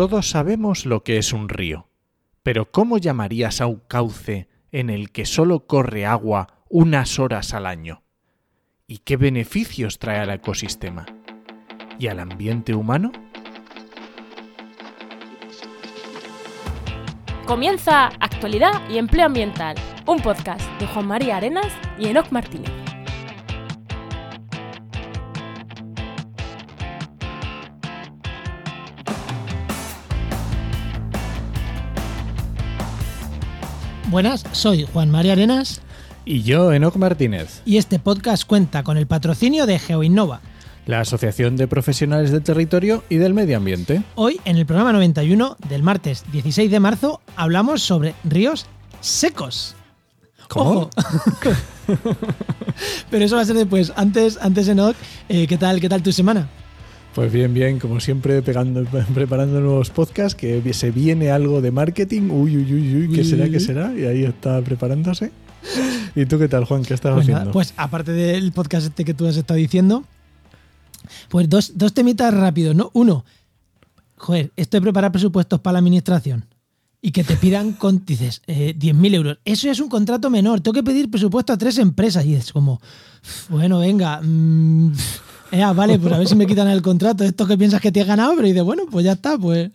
Todos sabemos lo que es un río, pero ¿cómo llamarías a un cauce en el que solo corre agua unas horas al año? ¿Y qué beneficios trae al ecosistema? ¿Y al ambiente humano? Comienza Actualidad y Empleo Ambiental, un podcast de Juan María Arenas y Enoc Martínez. Buenas, soy Juan María Arenas Y yo, Enoc Martínez, y este podcast cuenta con el patrocinio de GeoInnova. la Asociación de Profesionales del Territorio y del Medio Ambiente. Hoy, en el programa 91 del martes 16 de marzo, hablamos sobre ríos secos. ¿Cómo? Ojo. Pero eso va a ser después. Antes, antes Enoch, eh, ¿qué tal, qué tal tu semana? Pues bien, bien, como siempre, pegando, preparando nuevos podcasts, que se viene algo de marketing. Uy, uy, uy, uy, ¿qué Uy, será, uy, qué será? Y ahí está preparándose. ¿Y tú qué tal, Juan? ¿Qué estás Pues, nada, haciendo? pues aparte del podcast este que tú has estado diciendo, pues dos, dos temitas rápidos, ¿no? Uno, joder, esto de preparar presupuestos para la administración y que te pidan, con, dices, eh, 10.000 euros. Eso ya es un contrato menor. Tengo que pedir presupuesto a tres empresas y es como, bueno, venga, mm, eh, vale, pues a ver si me quitan el contrato. Esto que piensas que te has ganado, pero dices, bueno, pues ya está, pues.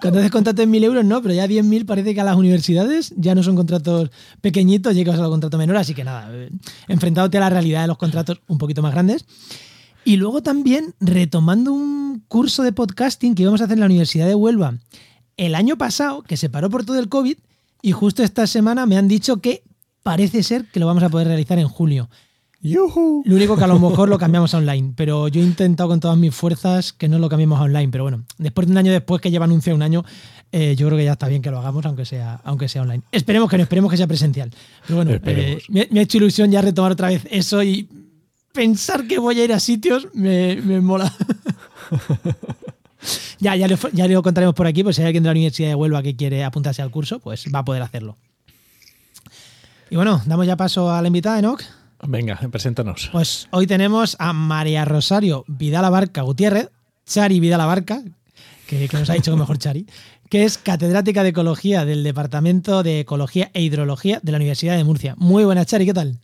Cuando haces contratos en 1.000 euros, no, pero ya 10.000 parece que a las universidades ya no son contratos pequeñitos, llegas a los contratos menores, así que nada, eh, enfrentándote a la realidad de los contratos un poquito más grandes. Y luego también retomando un curso de podcasting que íbamos a hacer en la Universidad de Huelva el año pasado, que se paró por todo el COVID, y justo esta semana me han dicho que parece ser que lo vamos a poder realizar en julio. Lo único que a lo mejor lo cambiamos a online, pero yo he intentado con todas mis fuerzas que no lo cambiemos a online. Pero bueno, después de un año después que lleva anunciado un año, eh, yo creo que ya está bien que lo hagamos, aunque sea, aunque sea online. Esperemos que no, esperemos que sea presencial. Pero bueno, eh, me, me ha hecho ilusión ya retomar otra vez eso y pensar que voy a ir a sitios me, me mola. ya, ya, lo, ya lo contaremos por aquí, pues si hay alguien de la Universidad de Huelva que quiere apuntarse al curso, pues va a poder hacerlo. Y bueno, damos ya paso a la invitada, Enoch. Venga, preséntanos. Pues hoy tenemos a María Rosario Vidal Abarca Gutiérrez, Chari Vidal Abarca, que, que nos ha dicho que mejor Chari, que es catedrática de Ecología del Departamento de Ecología e Hidrología de la Universidad de Murcia. Muy buenas, Chari, ¿qué tal?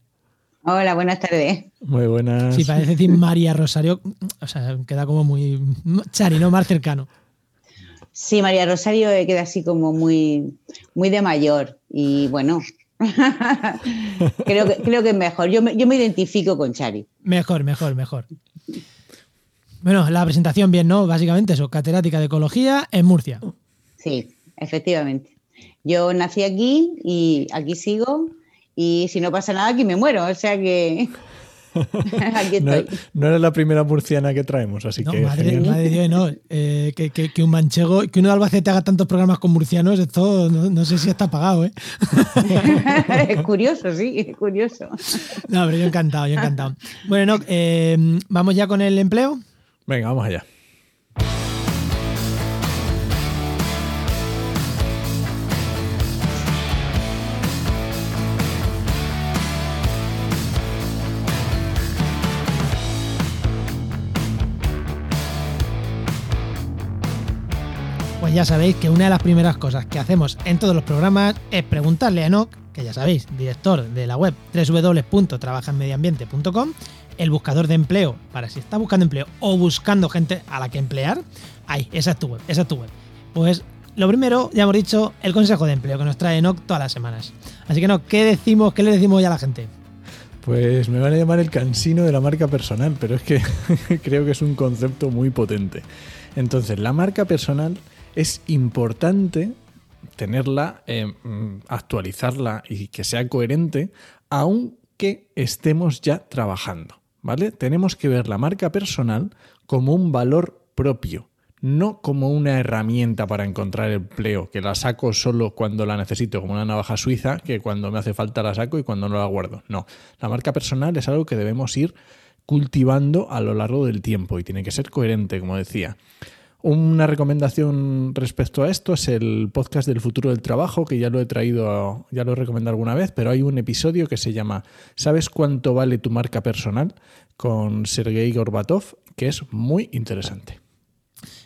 Hola, buenas tardes. Muy buenas. Sí, parece decir María Rosario, o sea, queda como muy... Chari, ¿no? Más cercano. Sí, María Rosario eh, queda así como muy, muy de mayor y bueno, creo, que, creo que es mejor. Yo me, yo me identifico con Chari. Mejor, mejor, mejor. Bueno, la presentación bien, ¿no? Básicamente eso, catedrática de Ecología en Murcia. Sí, efectivamente. Yo nací aquí y aquí sigo y si no pasa nada aquí me muero, o sea que aquí No, estoy. no eres la primera murciana que traemos, así No, que madre, madre Dios, no. Eh, que, que- que un manchego, que uno de Albacete haga tantos programas con murcianos, esto no, no sé si está pagado, ¿eh? es curioso, sí, es curioso. No, pero yo encantado, yo encantado. Bueno, no, eh, vamos ya con el empleo. Venga, vamos allá. Ya sabéis que una de las primeras cosas que hacemos en todos los programas es preguntarle a Enoch, que ya sabéis, director de la web www.trabajanmedioambiente.com, el buscador de empleo para si está buscando empleo o buscando gente a la que emplear. Ahí, esa es tu web, esa es tu web. Pues lo primero, ya hemos dicho, el consejo de empleo que nos trae Enoch todas las semanas. Así que no, ¿qué decimos, qué le decimos ya a la gente? Pues me van a llamar el cansino de la marca personal, pero es que creo que es un concepto muy potente. Entonces, la marca personal es importante tenerla, eh, mm, actualizarla y que sea coherente, aunque estemos ya trabajando, ¿vale? Tenemos que ver la marca personal como un valor propio, no como una herramienta para encontrar empleo, que la saco solo cuando la necesito, como una navaja suiza, que cuando me hace falta la saco y cuando no la guardo. No, la marca personal es algo que debemos ir cultivando a lo largo del tiempo y tiene que ser coherente, como decía. Una recomendación respecto a esto es el podcast del futuro del trabajo, que ya lo he traído, ya lo he recomendado alguna vez, pero hay un episodio que se llama ¿Sabes cuánto vale tu marca personal? con Sergei Gorbatov, que es muy interesante.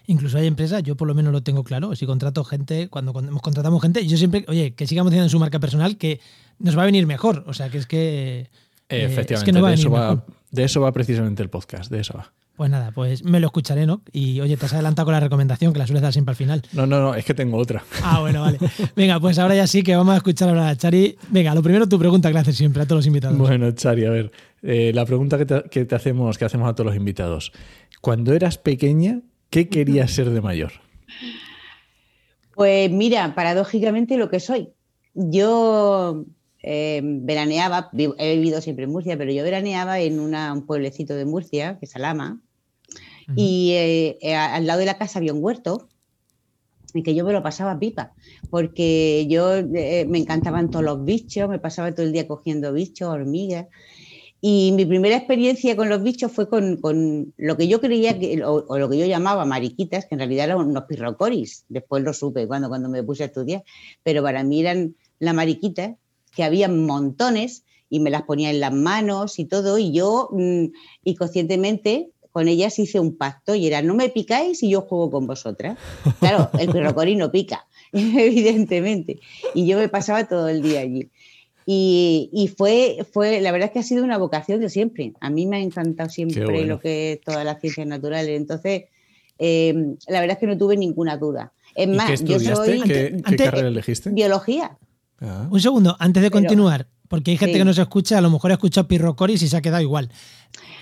Incluso hay empresas, yo por lo menos lo tengo claro, si contrato gente, cuando, cuando contratamos gente, yo siempre, oye, que sigamos teniendo su marca personal, que nos va a venir mejor. O sea, que es que... eh, Efectivamente, es que nos va de, eso va, de eso va precisamente el podcast, de eso va. Pues nada, pues me lo escucharé, ¿no? Y oye, te has adelantado con la recomendación, que la sueles dar siempre al final. No, no, no, es que tengo otra. Ah, bueno, vale. Venga, pues ahora ya sí que vamos a escuchar hablar a Chari. Venga, lo primero tu pregunta que le haces siempre a todos los invitados. Bueno, Chari, a ver, eh, la pregunta que te, que te hacemos, que hacemos a todos los invitados. Cuando eras pequeña, ¿qué querías ser de mayor? Pues mira, paradójicamente lo que soy. Yo eh, veraneaba, he vivido siempre en Murcia, pero yo veraneaba en una- un pueblecito de Murcia, que es Alama, Y eh, eh, al lado de la casa había un huerto y que yo me lo pasaba pipa, porque yo eh, me encantaban todos los bichos, me pasaba todo el día cogiendo bichos, hormigas. Y mi primera experiencia con los bichos fue con, con lo que yo creía que, o, lo que yo llamaba mariquitas, que en realidad eran unos pirrocoris. Después lo supe cuando, cuando me puse a estudiar, pero para mí eran las mariquitas, que había montones y me las ponía en las manos y todo. Y yo mm, inconscientemente con ellas hice un pacto y era no me picáis y yo juego con vosotras. Claro, el pirrocori no pica, evidentemente. Y yo me pasaba todo el día allí. Y, y fue, fue, la verdad es que ha sido una vocación de siempre. A mí me ha encantado siempre bueno. lo que es todas las ciencias naturales. Entonces, eh, la verdad es que no tuve ninguna duda. Es ¿Y más, qué yo soy ¿Qué, Ante- qué ante- carrera elegiste? biología. Ah, Un segundo, antes de Pero- continuar, porque hay gente Sí. que nos escucha, a lo mejor ha escuchado pirrocoris y se ha quedado igual.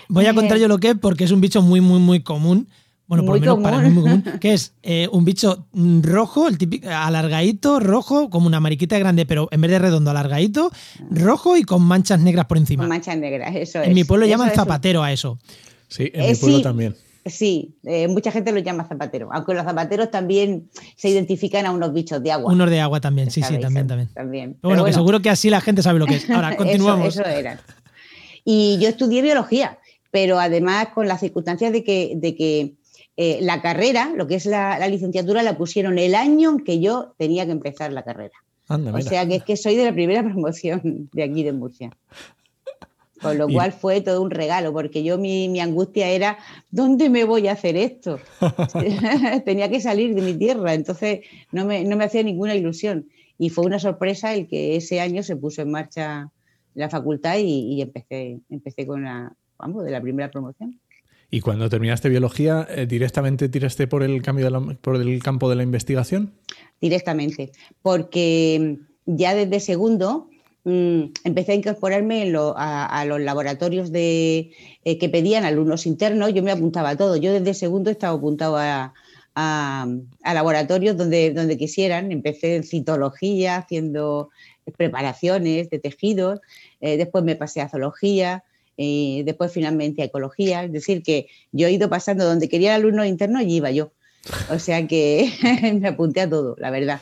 Voy a Eh. contar yo lo que es porque es un bicho muy, muy, muy común. Bueno, por lo menos para mí muy común. Que es eh, un bicho rojo, el típico, alargadito, rojo, como una mariquita grande, pero en vez de redondo, alargadito, rojo y con manchas negras por encima. Con manchas negras, eso en es. mi pueblo Eso llaman es un- zapatero a eso. sí, en Eh, mi pueblo sí. también. Sí, eh, mucha gente lo llama zapatero, aunque los zapateros también se identifican a unos bichos de agua. Unos de agua también, sí, sí, también, también. también. Pero bueno, que seguro que así la gente sabe lo que es. Ahora, Eso- continuamos. Eso, era. Y yo estudié biología, pero además con las circunstancias de que, de que eh, la carrera, lo que es la, la licenciatura, la pusieron el año en que yo tenía que empezar la carrera. Anda, O mira. sea que es que soy de la primera promoción de aquí de Murcia. Con lo Y- cual fue todo un regalo, porque yo mi, mi angustia era, ¿dónde me voy a hacer esto? Tenía que salir de mi tierra, entonces no me, no me hacía ninguna ilusión. Y fue una sorpresa el que ese año se puso en marcha la facultad y, y empecé, empecé con la, vamos, de la primera promoción. ¿Y cuando terminaste biología, eh, directamente tiraste por el, cambio de la- por el campo de la investigación? directamente, porque ya desde segundo mm, empecé a incorporarme en lo- a, los laboratorios de, eh, que pedían alumnos internos, yo me apuntaba a todo, yo desde segundo estaba apuntado a, a- laboratorios donde, donde quisieran, empecé en citología, haciendo preparaciones de tejidos, eh, después me pasé a zoología, eh, después finalmente a ecología, es decir, que yo he ido pasando donde quería alumnos internos, allí iba yo. O sea que me apunté a todo, la verdad,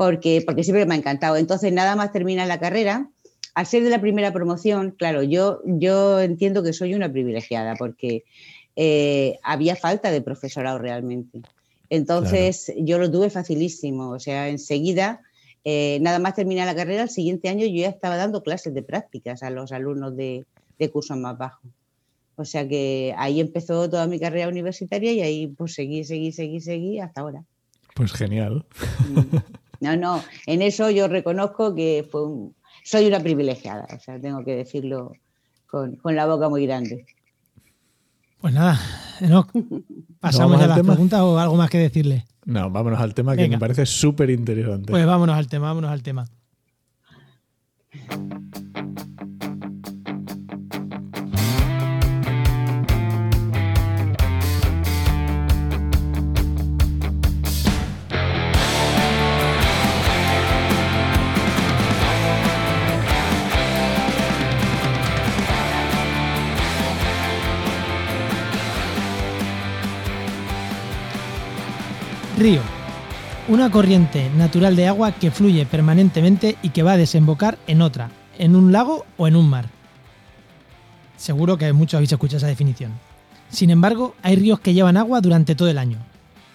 porque, porque siempre me ha encantado. Entonces, nada más termina la carrera. Al ser de la primera promoción, claro, yo, yo entiendo que soy una privilegiada porque eh, había falta de profesorado realmente. Entonces, yo lo tuve facilísimo. O sea, enseguida, eh, nada más terminar la carrera, el siguiente año yo ya estaba dando clases de prácticas a los alumnos de, de cursos más bajos. O sea que ahí empezó toda mi carrera universitaria y ahí pues seguí, seguí, seguí, seguí hasta ahora. Pues genial. Mm. No, no, en eso yo reconozco que fue un- soy una privilegiada, o sea, tengo que decirlo con, con la boca muy grande. Pues nada, Enoch, pasamos ya a las tema? preguntas o algo más que decirle. No, vámonos al tema que Venga. me parece súper interesante. Pues vámonos al tema, vámonos al tema. Río. Una corriente natural de agua que fluye permanentemente y que va a desembocar en otra, en un lago o en un mar. Seguro que muchos habéis escuchado esa definición. Sin embargo, hay ríos que llevan agua durante todo el año,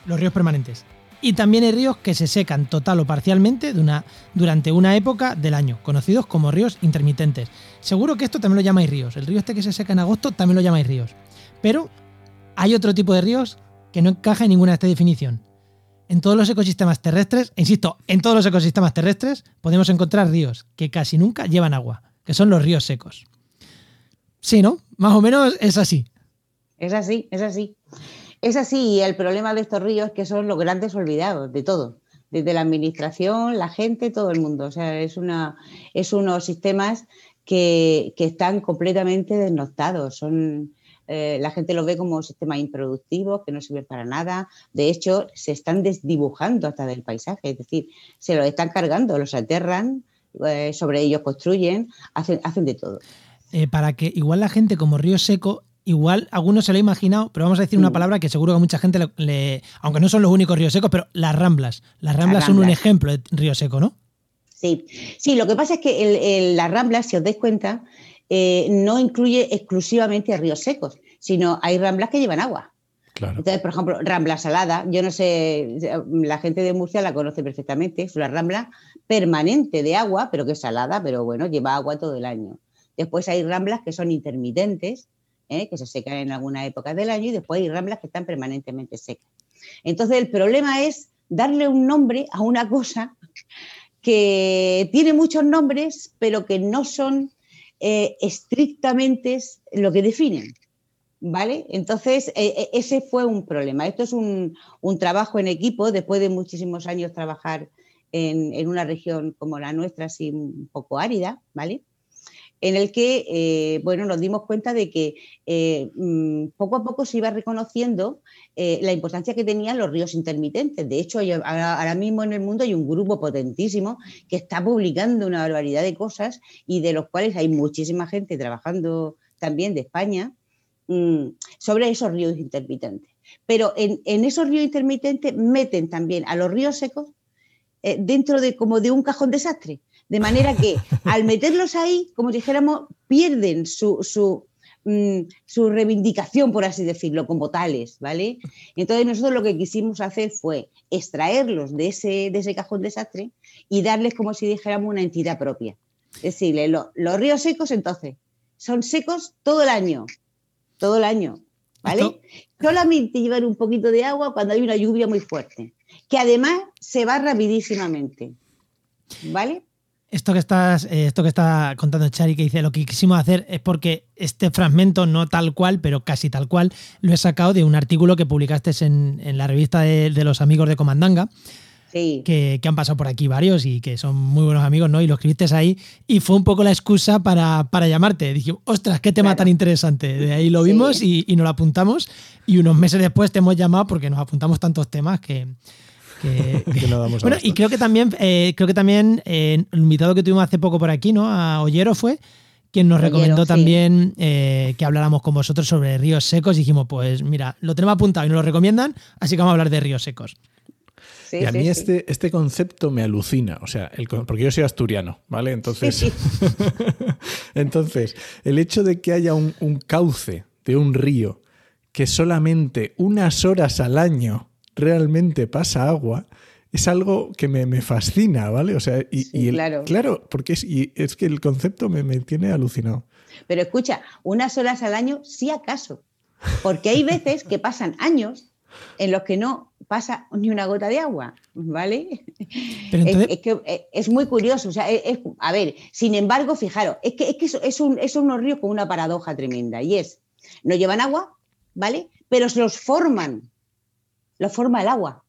los ríos permanentes. Y también hay ríos que se secan total o parcialmente durante una época del año, conocidos como ríos intermitentes. Seguro que esto también lo llamáis ríos. El río este que se seca en agosto también lo llamáis ríos. Pero hay otro tipo de ríos que no encaja en ninguna de esta definición. En todos los ecosistemas terrestres, insisto, en todos los ecosistemas terrestres podemos encontrar ríos que casi nunca llevan agua, que son los ríos secos. Sí, ¿no? Más o menos es así. Es así, es así. Es así, y el problema de estos ríos es que son los grandes olvidados de todo, desde la administración, la gente, todo el mundo. O sea, es, una, es unos sistemas que, están completamente desnotados. Son, eh, la gente los ve como sistemas improductivos, que no sirven para nada. De hecho, se están desdibujando hasta del paisaje, es decir, se los están cargando, los aterran, eh, sobre ellos construyen, hacen, hacen de todo. Eh, para que igual la gente como río seco igual algunos se lo ha imaginado, pero vamos a decir una mm. palabra que seguro que mucha gente le, aunque no son los únicos ríos secos, pero las ramblas. Las ramblas, son un ejemplo de río seco, ¿no? Sí, sí, lo que pasa es que las ramblas, si os dais cuenta, eh, no incluye exclusivamente ríos secos, sino hay ramblas que llevan agua. Entonces, por ejemplo, rambla salada, yo no sé, la gente de Murcia la conoce perfectamente, es una rambla permanente de agua, pero que es salada, pero bueno, lleva agua todo el año. Después hay ramblas que son intermitentes, ¿eh? que se secan en alguna época del año, y después hay ramblas que están permanentemente secas. Entonces, el problema es darle un nombre a una cosa que tiene muchos nombres, pero que no son eh, estrictamente lo que definen. ¿Vale? Entonces, e, e, ese fue un problema. Esto es un, trabajo en equipo, después de muchísimos años trabajar en, en, una región como la nuestra, así un poco árida, ¿vale? En el que eh, bueno, nos dimos cuenta de que eh, mm, poco a poco se iba reconociendo eh, la importancia que tenían los ríos intermitentes. De hecho, ahora, mismo en el mundo hay un grupo potentísimo que está publicando una barbaridad de cosas y de los cuales hay muchísima gente trabajando también de España mm, sobre esos ríos intermitentes. Pero en, en, esos ríos intermitentes meten también a los ríos secos dentro de como de un cajón desastre. De manera que al meterlos ahí, como dijéramos, pierden su, su, mm, su, reivindicación, por así decirlo, como tales, ¿vale? Entonces nosotros lo que quisimos hacer fue extraerlos de ese, de ese cajón desastre y darles como si dijéramos una entidad propia. Es decir, los ríos secos entonces son secos todo el año, todo el año, ¿vale? Solamente llevan un poquito de agua cuando hay una lluvia muy fuerte, que además se va rapidísimamente, ¿vale? Esto que estás, eh, esto que está contando Chari, que dice lo que quisimos hacer es porque este fragmento, no tal cual, pero casi tal cual, lo he sacado de un artículo que publicaste en, la revista de, los amigos de Comandanga. Que, han pasado por aquí varios y que son muy buenos amigos, ¿no? Y lo escribiste ahí y fue un poco la excusa para, llamarte. Dije, ostras, qué tema tan interesante. De ahí lo vimos y, y, nos lo apuntamos y unos meses después te hemos llamado porque nos apuntamos tantos temas que, bueno, y creo que también, eh, creo que también eh, el invitado que tuvimos hace poco por aquí, ¿no? A Ollero fue quien nos recomendó también eh, que habláramos con vosotros sobre ríos secos. Y dijimos, pues mira, lo tenemos apuntado y nos lo recomiendan, así que vamos a hablar de ríos secos. y a mí este, este concepto me alucina, o sea, el, porque yo soy asturiano, ¿vale? Entonces, entonces el hecho de que haya un, un cauce de un río que solamente unas horas al año realmente pasa agua, es algo que me, fascina, ¿vale? O sea, y, claro. claro, porque es, y es que el concepto me, me tiene alucinado. Pero escucha, unas horas al año, sí acaso. Porque hay veces que pasan años en los que no pasa ni una gota de agua, ¿vale? es, que es muy curioso. O sea, a ver, sin embargo, fijaros, es que, es, que es, un, es unos ríos con una paradoja tremenda y es, no llevan agua, ¿vale? Pero se los forman lo forma el agua.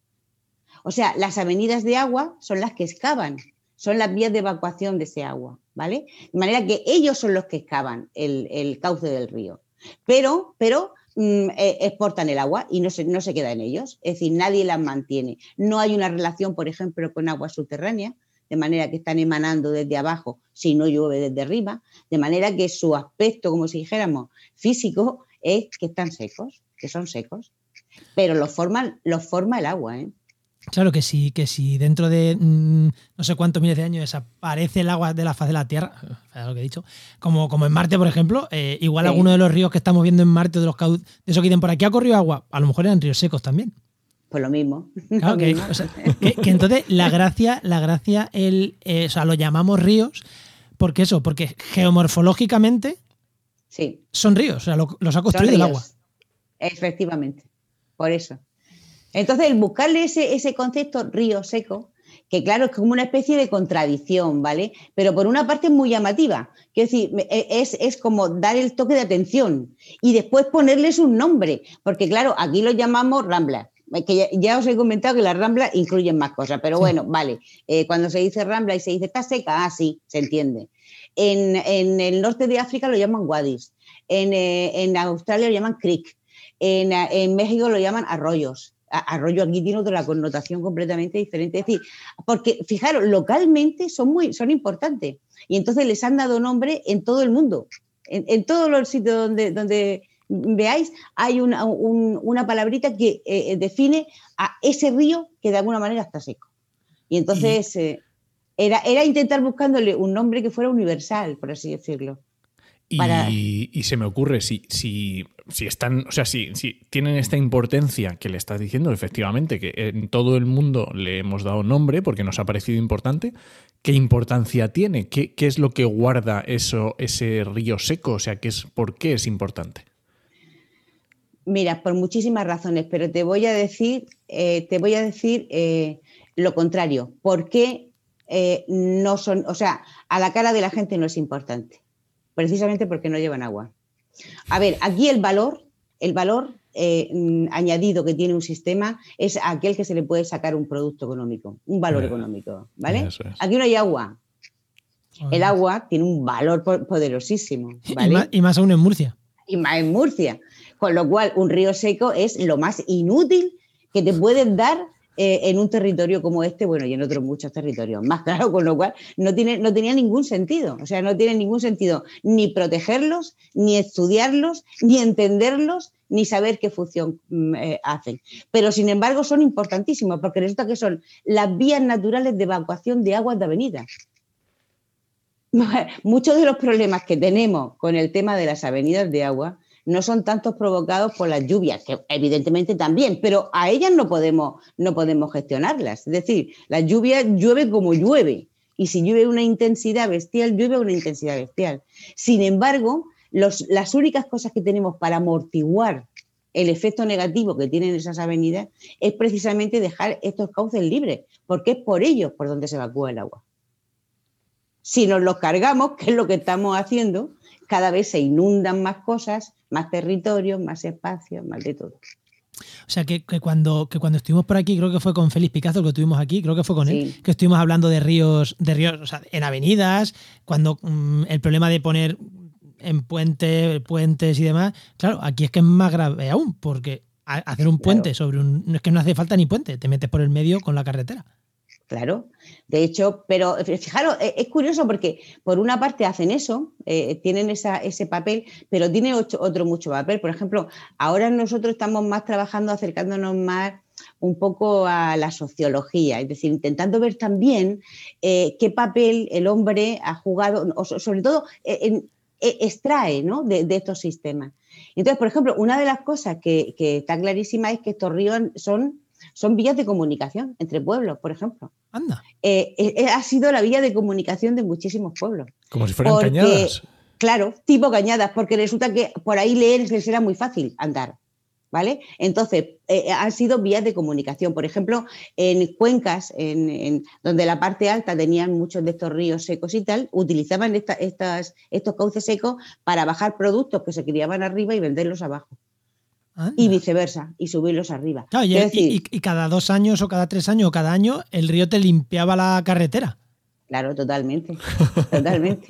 O sea, las avenidas de agua son las que excavan, son las vías de evacuación de ese agua, ¿vale? De manera que ellos son los que excavan el, cauce del río. Pero, pero mm, eh, exportan el agua y no se, no se queda en ellos. Es decir, nadie las mantiene. No hay una relación, por ejemplo, con agua subterránea, de manera que están emanando desde abajo si no llueve desde arriba, de manera que su aspecto, como si dijéramos, físico, es que están secos, que son secos pero lo forma, lo forma el agua, ¿eh? Claro que sí, que si dentro de mm, no sé cuántos miles de años desaparece el agua de la faz de la Tierra, lo que he dicho, como, como en Marte, por ejemplo, eh, igual alguno de los ríos que estamos viendo en Marte, de los de eso que dicen por aquí ha corrido agua, a lo mejor eran ríos secos también. Pues lo mismo. Claro, que, entonces la gracia, la gracia, el, eh, o sea, lo llamamos ríos, porque eso, porque geomorfológicamente sí. son ríos, o sea, los ha construido el agua. Efectivamente por eso. Entonces, el buscarle ese, ese concepto río seco, que claro, es como una especie de contradicción, ¿vale? Pero por una parte es muy llamativa, quiero decir, e, es, es, como dar el toque de atención y después ponerles un nombre, porque claro, aquí lo llamamos Rambla, que ya, os he comentado que las Ramblas incluyen más cosas, pero bueno, vale, eh, cuando se dice Rambla y se dice está seca, ah, sí, se entiende. En, en el norte de África lo llaman wadis, en, eh, en Australia lo llaman creek, en, en México lo llaman arroyos arroyo aquí tiene otra connotación completamente diferente. Es decir, porque fijaros, localmente son muy son importantes y entonces les han dado nombre en todo el mundo, en, todos los sitios donde, donde veáis, hay una, una palabrita que eh, define a ese río que de alguna manera está seco. Y entonces eh, era, era intentar buscándole un nombre que fuera universal, por así decirlo. Y, se me ocurre, si, si, si están, o sea, si, si, tienen esta importancia que le estás diciendo, efectivamente, que en todo el mundo le hemos dado nombre porque nos ha parecido importante, ¿qué importancia tiene? ¿Qué, qué es lo que guarda eso, ese río seco? O sea, ¿qué es, ¿por qué es importante? Mira, por muchísimas razones, pero te voy a decir, eh, te voy a decir eh, lo contrario. ¿Por qué eh, no son, o sea, a la cara de la gente no es importante? Precisamente porque no llevan agua. A ver, aquí el valor, el valor eh, mm, añadido que tiene un sistema es aquel que se le puede sacar un producto económico, un valor económico, ¿vale? Aquí no hay agua. El agua tiene un valor poderosísimo. Y, más, aún en Murcia. Y más en Murcia. Con lo cual, un río seco es lo más inútil que te pueden dar eh, en un territorio como este, bueno, y en otros muchos territorios más, claro, con lo cual no, tiene, no tenía ningún sentido, o sea, no tiene ningún sentido ni protegerlos, ni estudiarlos, ni entenderlos, ni saber qué función mm, eh, hacen. Pero, sin embargo, son importantísimos porque resulta que son las vías naturales de evacuación de aguas de avenidas. Muchos de los problemas que tenemos con el tema de las avenidas de agua no son tantos provocados por las lluvias, que evidentemente también, pero a ellas no podemos, no podemos gestionarlas. Es decir, la lluvia llueve como llueve, y si llueve una intensidad bestial, llueve una intensidad bestial. Sin embargo, las únicas cosas que tenemos para amortiguar el efecto negativo que tienen esas avenidas es precisamente dejar estos cauces libres, porque es por ellos por donde se evacúa el agua. Si nos los cargamos, que es lo que estamos haciendo, cada vez se inundan más cosas, más territorios, más espacios, más de todo. O sea, que, cuando, que cuando estuvimos por aquí, creo que fue con Félix Picazo que estuvimos aquí, creo que fue con él, que estuvimos hablando de ríos, de ríos, o sea, en avenidas, cuando mm, el problema de poner en puente, puentes y demás, claro, aquí es que es más grave aún, porque hacer un puente sobre un. Es que no hace falta ni puente, te metes por el medio con la carretera. Claro, de hecho, pero fijaros, e, es curioso porque por una parte hacen eso, eh, tienen ese papel, pero tiene otro mucho papel. Por ejemplo, ahora nosotros estamos más trabajando, acercándonos más un poco a la sociología, es decir, intentando ver también eh, qué papel el hombre ha jugado, o sobre todo e, extrae de, estos sistemas. Entonces, por ejemplo, una de las cosas que, que está clarísima es que estos ríos son son vías de comunicación entre pueblos, por ejemplo. Anda. Eh, eh, eh, ha sido la vía de comunicación de muchísimos pueblos. Como si fueran cañadas. Claro, tipo cañadas, porque resulta que por ahí leer les era muy fácil andar. ¿Vale? Entonces, han sido vías de comunicación. Por ejemplo, en cuencas, en, donde la parte alta tenían muchos de estos ríos secos y tal, utilizaban estas, estos cauces secos para bajar productos que se criaban arriba y venderlos abajo y viceversa, y subirlos arriba. y, cada dos años o cada tres años o cada año el río te limpiaba la carretera. Claro, totalmente, totalmente.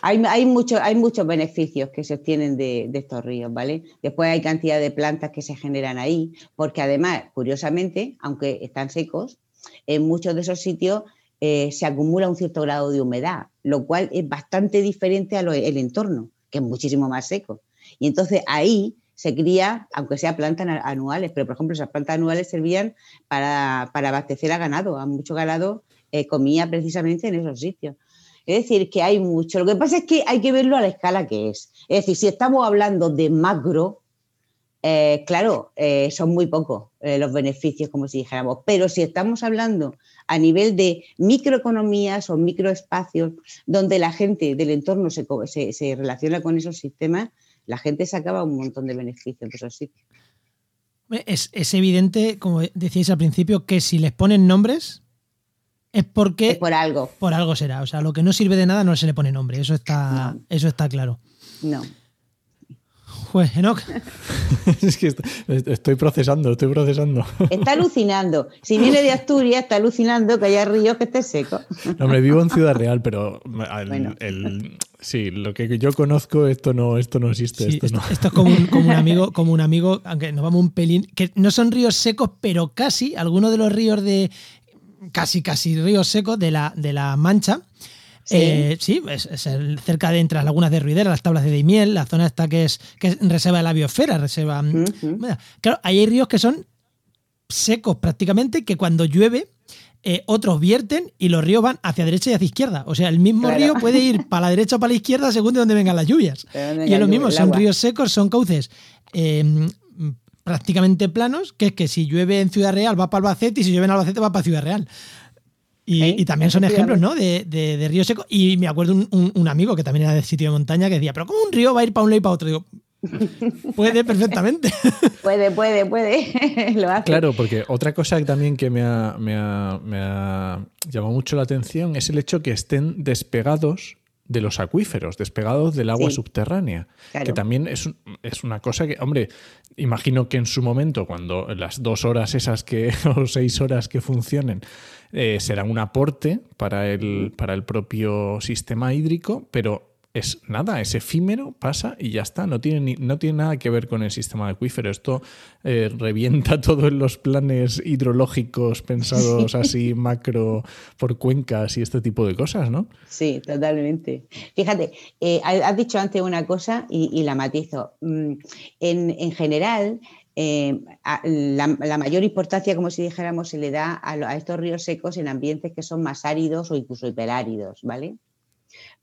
Hay, hay, hay muchos beneficios que se obtienen de, estos ríos, ¿vale? Después hay cantidad de plantas que se generan ahí, porque además, curiosamente, aunque están secos, en muchos de esos sitios eh, se acumula un cierto grado de humedad, lo cual es bastante diferente al entorno, que es muchísimo más seco. Y entonces ahí se cría, aunque sea plantas anuales, pero por ejemplo esas plantas anuales servían para, abastecer a ganado, a mucho ganado eh, comía precisamente en esos sitios. Es decir, que hay mucho. Lo que pasa es que hay que verlo a la escala que es. Es decir, si estamos hablando de macro, eh, claro, eh, son muy pocos los beneficios, como si dijéramos, pero si estamos hablando a nivel de microeconomías o microespacios donde la gente del entorno se, se relaciona con esos sistemas, la gente sacaba un montón de beneficios de esos sitios. Es, es evidente, como decíais al principio, que si les ponen nombres es porque Es por algo. por algo será. O sea, lo que no sirve de nada no se le pone nombre. Eso está, No. eso está claro. No. Pues, Enoch, es que est- estoy procesando, estoy procesando. Está alucinando. Si viene de Asturias, está alucinando que haya ríos que esté seco. No, hombre, vivo en Ciudad Real, pero el- Bueno. el- sí, lo que yo conozco, esto no, esto no existe. sí, esto esto, no. esto es como un, como un amigo, como un amigo, aunque nos vamos un pelín, que no son ríos secos, pero casi, algunos de los ríos de, casi, casi ríos secos de la, de la Mancha. Sí. Eh, sí, es, es el- cerca de entre las lagunas de Ruidera, las tablas de Daimiel, la zona esta que es, que es reserva de la biosfera, reserva. Mira, Claro, ahí hay ríos que son secos prácticamente, que cuando llueve, eh, otros vierten y los ríos van hacia derecha y hacia izquierda. O sea, el mismo Claro. río puede ir para la derecha o para la izquierda según de dónde vengan las lluvias. Y es lo mismo, son agua. ríos secos, son cauces eh, prácticamente planos, que es que si llueve en Ciudad Real va para Albacete y si llueve en Albacete va para Ciudad Real. Y, también son ejemplos. ¿no? De, de, de ríos secos. Y me acuerdo un, un- un amigo que también era de sitio de montaña que decía, pero ¿cómo un río va a ir para un lado y para otro? Digo, puede perfectamente. Puede, puede, puede. Lo hace. Claro, porque otra cosa también que me ha, me ha- me ha llamado mucho la atención es el hecho que estén despegados de los acuíferos, despegados del agua Sí. subterránea. Claro. Que también es, es una cosa que, hombre, imagino que en su momento, cuando las dos horas esas que, o seis horas que funcionen, eh, será un aporte para el, para el propio sistema hídrico, pero es nada, es efímero, pasa y ya está. No tiene, ni- no tiene nada que ver con el sistema acuífero. Esto eh, revienta todo en los planes hidrológicos pensados así macro por cuencas y este tipo de cosas, ¿no? Sí, totalmente. Fíjate, eh, ha- has dicho antes una cosa y, y la matizo. Mm, En, en general, eh, a- la, la mayor importancia, como si dijéramos, se le da a, estos ríos secos en ambientes que son más áridos o incluso hiperáridos, ¿vale?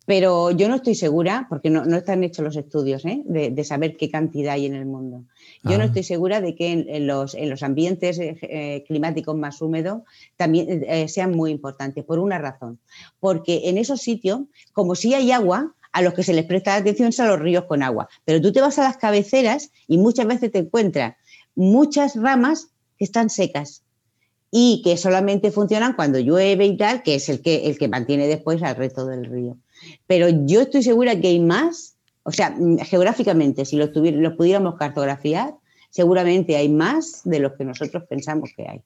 Pero yo no estoy segura, porque no, no están hechos los estudios, ¿eh? de, de saber qué cantidad hay en el mundo. Yo no Ah. estoy segura de que en, en los, en los ambientes eh, climáticos más húmedos también eh, sean muy importantes, por una razón. Porque en esos sitios, como si hay agua, a los que se les presta atención son los ríos con agua. Pero tú te vas a las cabeceras y muchas veces te encuentras muchas ramas que están secas y que solamente funcionan cuando llueve y tal, que es el que, el que mantiene después al resto del río. Pero yo estoy segura que hay más, o sea, mm, geográficamente, si los, los pudiéramos cartografiar, seguramente hay más de los que nosotros pensamos que hay.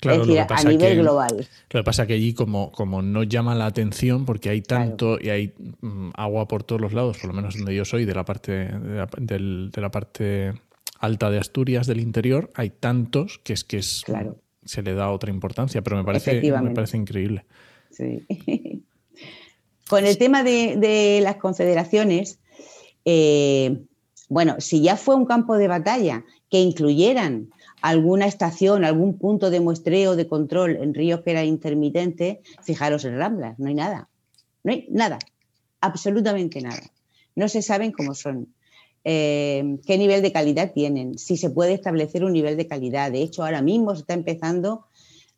Claro, es decir, a nivel que- global. Lo que pasa es que allí como, como no llama la atención porque hay Claro. tanto y hay mm, agua por todos los lados, por lo menos donde yo soy, de la parte de la, del- de la parte alta de Asturias, del interior, hay tantos que es que es, Claro. se le da otra importancia, pero me parece, me parece increíble. Sí. Con el tema de, de las confederaciones, eh, bueno, si ya fue un campo de batalla que incluyeran alguna estación, algún punto de muestreo, de control en ríos que era intermitente, fijaros en Ramblas, no hay nada. No hay nada, absolutamente nada. No se saben cómo son, eh, qué nivel de calidad tienen, si se puede establecer un nivel de calidad. De hecho, ahora mismo se está empezando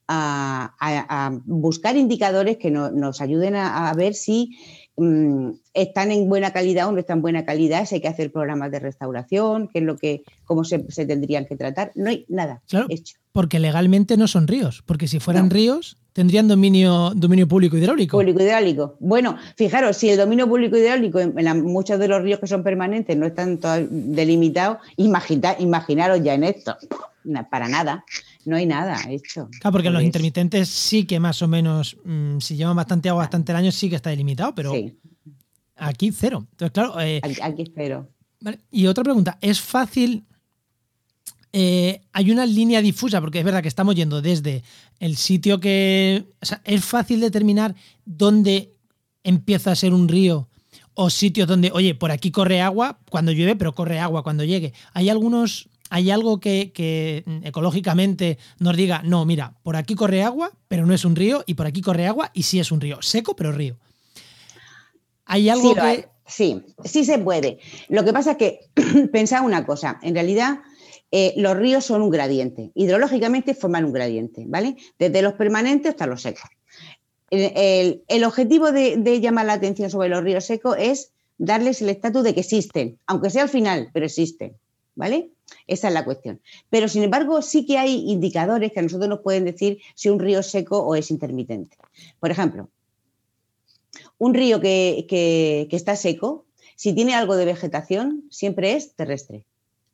a, buscar indicadores que no- nos ayuden a ver si mm, están en buena calidad o no están en buena calidad, si hay que hacer programas de restauración, qué es lo que, cómo se, se tendrían que tratar. No hay nada Claro. hecho. Porque legalmente no son ríos. Porque si fueran No. ríos, tendrían dominio, dominio público hidráulico. Público hidráulico. Bueno, fijaros, si el dominio público hidráulico en, la- muchos de los ríos que son permanentes no están delimitados, imagina- imaginaros ya en esto. Para nada, no hay nada hecho. Claro, porque en los intermitentes sí que más o menos, mm, si llevan bastante agua bastante el año, sí que está delimitado, pero Sí, aquí cero. Entonces, claro, eh, aquí. Vale, Y otra pregunta, ¿es fácil? eh, hay una línea difusa, porque es verdad que estamos yendo desde el sitio que. O sea, ¿es fácil determinar dónde empieza a ser un río o sitios donde, oye, por aquí corre agua cuando llueve, pero corre agua cuando llegue? ¿Hay algunos. ¿Hay algo que, que, mm, ecológicamente nos diga, no, mira, por aquí corre agua, pero no es un río, y por aquí corre agua y sí es un río, seco, pero río? ¿Hay algo Sí, que. hay. sí, sí se puede. Lo que pasa es que pensad una cosa, en realidad eh, los ríos son un gradiente, hidrológicamente forman un gradiente, ¿vale? Desde los permanentes hasta los secos. El, el- el objetivo de, de llamar la atención sobre los ríos secos es darles el estatus de que existen, aunque sea al final, pero existen, ¿vale? Esa es la cuestión. Pero sin embargo, sí que hay indicadores que a nosotros nos pueden decir si un río es seco o es intermitente. Por ejemplo, un río que, está seco, si tiene algo de vegetación, siempre es terrestre.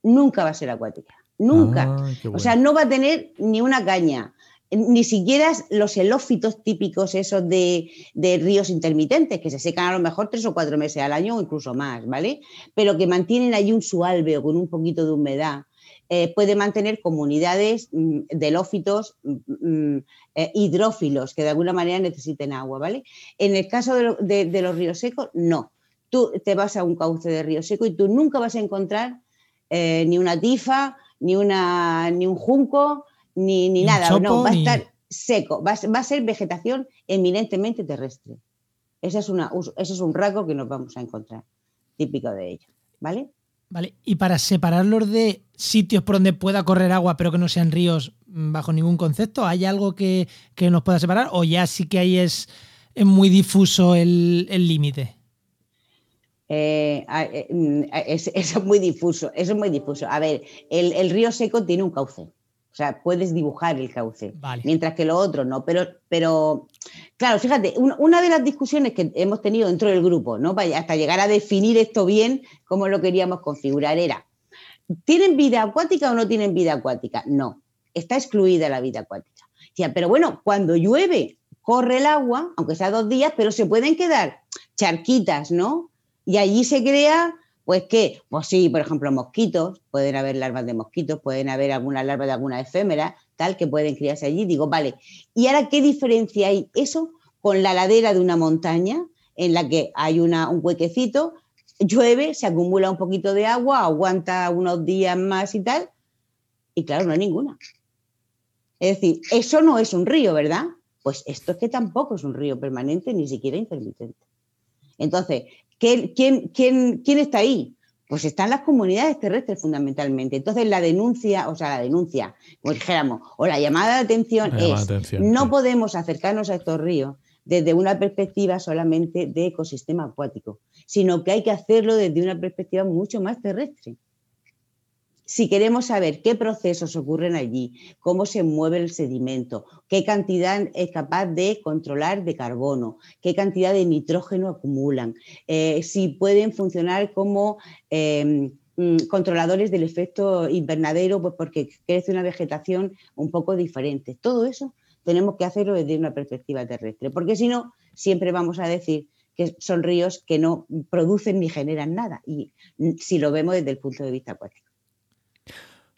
Nunca va a ser acuática. Nunca. Ah, o sea, no va a tener ni una caña, ni siquiera los helófitos típicos esos de, ríos intermitentes, que se secan a lo mejor tres o cuatro meses al año o incluso más, ¿vale? Pero que mantienen allí un sualveo con un poquito de humedad. Eh, puede mantener comunidades mm, de helófitos mm, mm, eh, hidrófilos que de alguna manera necesiten agua, ¿vale? En el caso de, los ríos secos, no. Tú te vas a un cauce de río seco y tú nunca vas a encontrar eh, ni una tifa, ni, una, ni un junco, ni, nada, no, va a estar seco, va, a ser vegetación eminentemente terrestre. Ese es, una, ese es un rasgo que nos vamos a encontrar, típico de ello, ¿vale? Vale, y para separarlos de sitios por donde pueda correr agua, pero que no sean ríos mm, bajo ningún concepto, ¿hay algo que, nos pueda separar? ¿O ya sí que ahí es, muy difuso el límite? Eh, eh, mm, eso es muy difuso, eso es muy difuso. A ver, el río seco tiene un cauce. O sea, puedes dibujar el cauce, mientras que lo otro no. Pero, pero claro, fíjate, una de las discusiones que hemos tenido dentro del grupo, ¿no? hasta llegar a definir esto bien, cómo lo queríamos configurar, era, ¿tienen vida acuática o no tienen vida acuática? No, está excluida la vida acuática. pero bueno, cuando llueve, corre el agua, aunque sea dos días, pero se pueden quedar charquitas, ¿no? Y allí se crea pues que, pues sí, por ejemplo, mosquitos, pueden haber larvas de mosquitos, pueden haber alguna larva de alguna efémera, tal, que pueden criarse allí. Digo, vale, ¿y ahora qué diferencia hay eso con la ladera de una montaña en la que hay una, un huequecito, llueve, se acumula un poquito de agua, aguanta unos días más y tal, y claro, no hay ninguna. Es decir, eso no es un río, ¿verdad? Pues esto es que tampoco es un río permanente, ni siquiera intermitente. Entonces, ¿quién, quién, está ahí? Pues están las comunidades terrestres fundamentalmente. Entonces la denuncia, o sea, la denuncia, como dijéramos, o la llamada de atención es, no podemos acercarnos a estos ríos desde una perspectiva solamente de ecosistema acuático, sino que hay que hacerlo desde una perspectiva mucho más terrestre si queremos saber qué procesos ocurren allí, cómo se mueve el sedimento, qué cantidad es capaz de controlar de carbono, qué cantidad de nitrógeno acumulan, eh, si pueden funcionar como em, mm, controladores del efecto invernadero, pues porque crece una vegetación un poco diferente. Todo eso tenemos que hacerlo desde una perspectiva terrestre, porque si no, siempre vamos a decir que son ríos que no producen ni generan nada, y mm, si lo vemos desde el punto de vista acuático.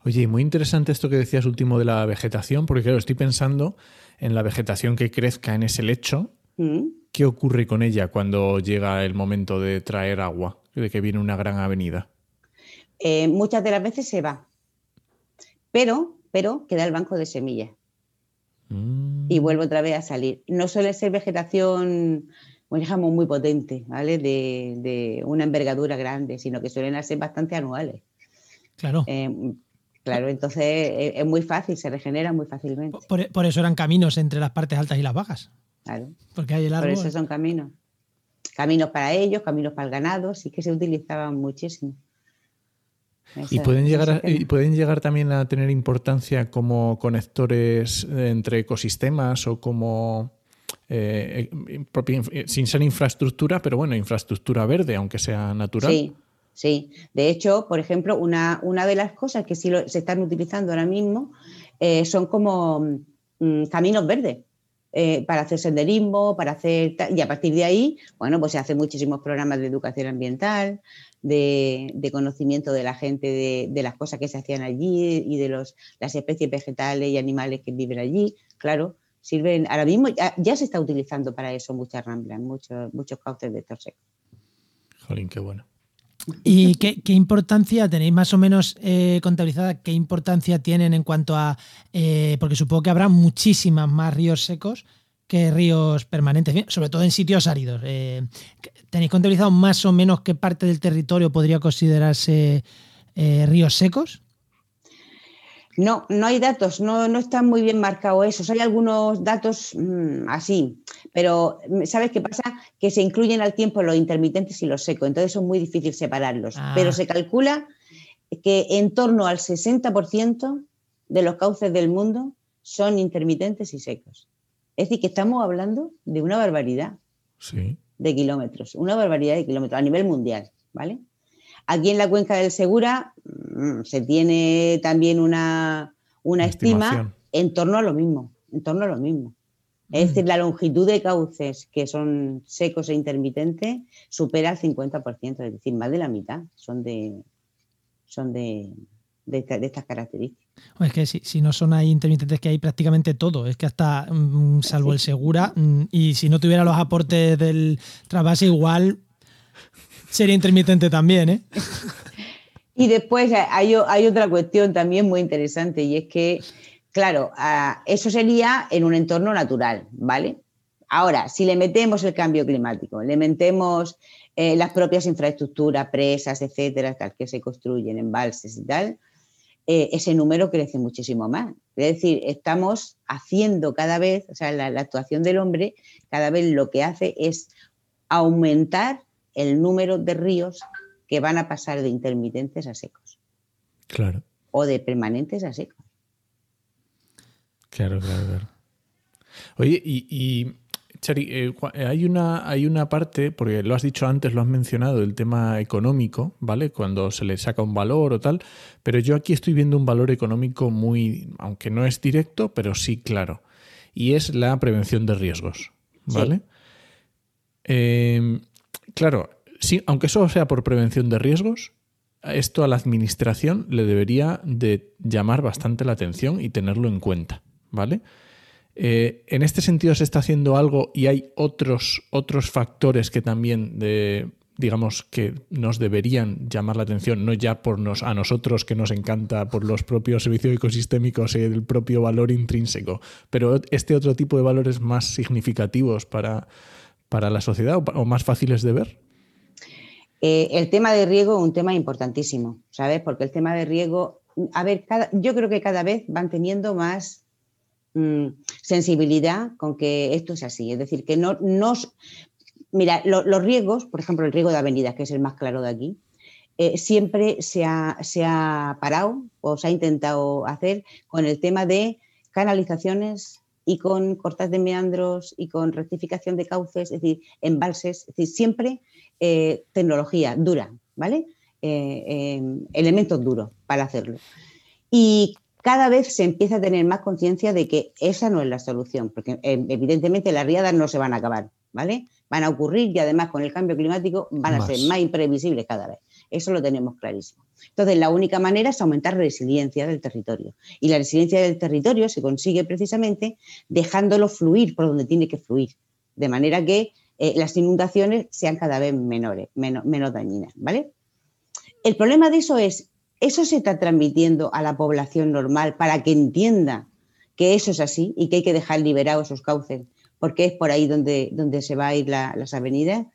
Oye, muy interesante esto que decías último de la vegetación, porque claro, estoy pensando en la vegetación que crezca en ese lecho. Mm. ¿Qué ocurre con ella cuando llega el momento de traer agua, de que viene una gran avenida? Eh, muchas de las veces se va, pero, pero queda el banco de semillas mm. y vuelve otra vez a salir. No suele ser vegetación, digamos, muy potente, ¿vale? De, de, una envergadura grande, sino que suelen ser bastante anuales. Claro. Eh, Claro, entonces eh, es muy fácil, se regenera muy fácilmente. Por, eso eran caminos entre las partes altas y las bajas. Claro. Porque hay el árbol. Por eso son caminos. Caminos para ellos, caminos para el ganado, sí que se utilizaban muchísimo. y pueden llegar, y pueden llegar también a tener importancia como conectores entre ecosistemas o como eh, eh, sin ser infraestructura, pero bueno, infraestructura verde, aunque sea natural. Sí, Sí, de hecho, por ejemplo, una, una de las cosas que sí se están utilizando ahora mismo eh, son como mm, caminos verdes. Eh, para hacer senderismo, para hacer... Y a partir de ahí, bueno, pues se hacen muchísimos programas de educación ambiental, de, conocimiento de la gente de, las cosas que se hacían allí y de los, las especies vegetales y animales que viven allí. Claro, sirven... Ahora mismo ya, se está utilizando para eso muchas ramblas, muchos, muchos cauces de estos secos. Jolín, qué bueno. ¿Y qué, importancia tenéis más o menos eh, contabilizada? ¿Qué importancia tienen en cuanto a.? Eh, porque supongo que habrá muchísimas más ríos secos que ríos permanentes, sobre todo en sitios áridos. Eh, ¿Tenéis contabilizado más o menos qué parte del territorio podría considerarse ríos secos? No, no hay datos, no, no está muy bien marcado eso. Hay algunos datos mm, así, pero mm, ¿sabes qué pasa? Que se incluyen al tiempo los intermitentes y los secos, entonces es muy difícil separarlos. Ah. Pero se calcula que en torno al 60% de los cauces del mundo son intermitentes y secos. Es decir, que estamos hablando de una barbaridad de kilómetros, una barbaridad de kilómetros a nivel mundial, ¿vale? Aquí en la cuenca del Segura mm, se tiene también una, una estima en torno a lo mismo, en torno a lo mismo. Es decir, la longitud de cauces que son secos e intermitentes supera el 50%, es decir, más de la mitad son de, son de, estas características. Es que si, no son ahí intermitentes, que hay prácticamente todo. Es que hasta, mm, salvo el Segura, mm, y si no tuviera los aportes del trasvase, igual sería intermitente también, ¿eh? Y después hay, otra cuestión también muy interesante, y es que Claro, eso sería en un entorno natural, ¿vale? Ahora, si le metemos el cambio climático, le metemos eh, las propias infraestructuras, presas, etcétera, que se construyen, embalses y tal, eh, ese número crece muchísimo más. Es decir, estamos haciendo cada vez, o sea, la, actuación del hombre cada vez lo que hace es aumentar el número de ríos que van a pasar de intermitentes a secos. Claro. O de permanentes a secos. Claro, claro, claro. Oye, y, Chari, eh, eh, hay, una, hay una parte, porque lo has dicho antes, lo has mencionado, el tema económico, ¿vale? Cuando se le saca un valor o tal, pero yo aquí estoy viendo un valor económico muy, aunque no es directo, pero sí claro, y es la prevención de riesgos, ¿vale? Em, claro, sí, aunque eso sea por prevención de riesgos, esto a la administración le debería de llamar bastante la atención y tenerlo en cuenta. ¿vale? Eh, en este sentido se está haciendo algo y hay otros, otros factores que también digamos que nos deberían llamar la atención, no ya por nos, a nosotros que nos encanta por los propios servicios ecosistémicos y el propio valor intrínseco, pero este otro tipo de valores más significativos para, para la sociedad o, más fáciles de ver. Eh, el tema de riego es un tema importantísimo, ¿sabes? Porque el tema de riego, a ver, yo creo que cada vez van teniendo más Mm, sensibilidad con que esto es así. Es decir, que no nos... Mira, los riegos, por ejemplo, el riego de avenidas, que es el más claro de aquí, eh, siempre se ha, se ha, parado o se ha intentado hacer con el tema de canalizaciones y con cortas de meandros y con rectificación de cauces, es decir, embalses, es decir, siempre eh, tecnología dura, ¿vale? Eh, elementos duros para hacerlo. Y cada vez se empieza a tener más conciencia de que esa no es la solución, porque eh, evidentemente las riadas no se van a acabar, ¿vale? Van a ocurrir y además con el cambio climático van a ser más imprevisibles cada vez. Eso lo tenemos clarísimo. Entonces, la única manera es aumentar la resiliencia del territorio. Y la resiliencia del territorio se consigue precisamente dejándolo fluir por donde tiene que fluir, de manera que eh, las inundaciones sean cada vez menores, menos, dañinas, ¿vale? El problema de eso es ¿Eso se está transmitiendo a la población normal para que entienda que eso es así y que hay que dejar liberados esos cauces porque es por ahí donde, donde se va a ir las avenidas?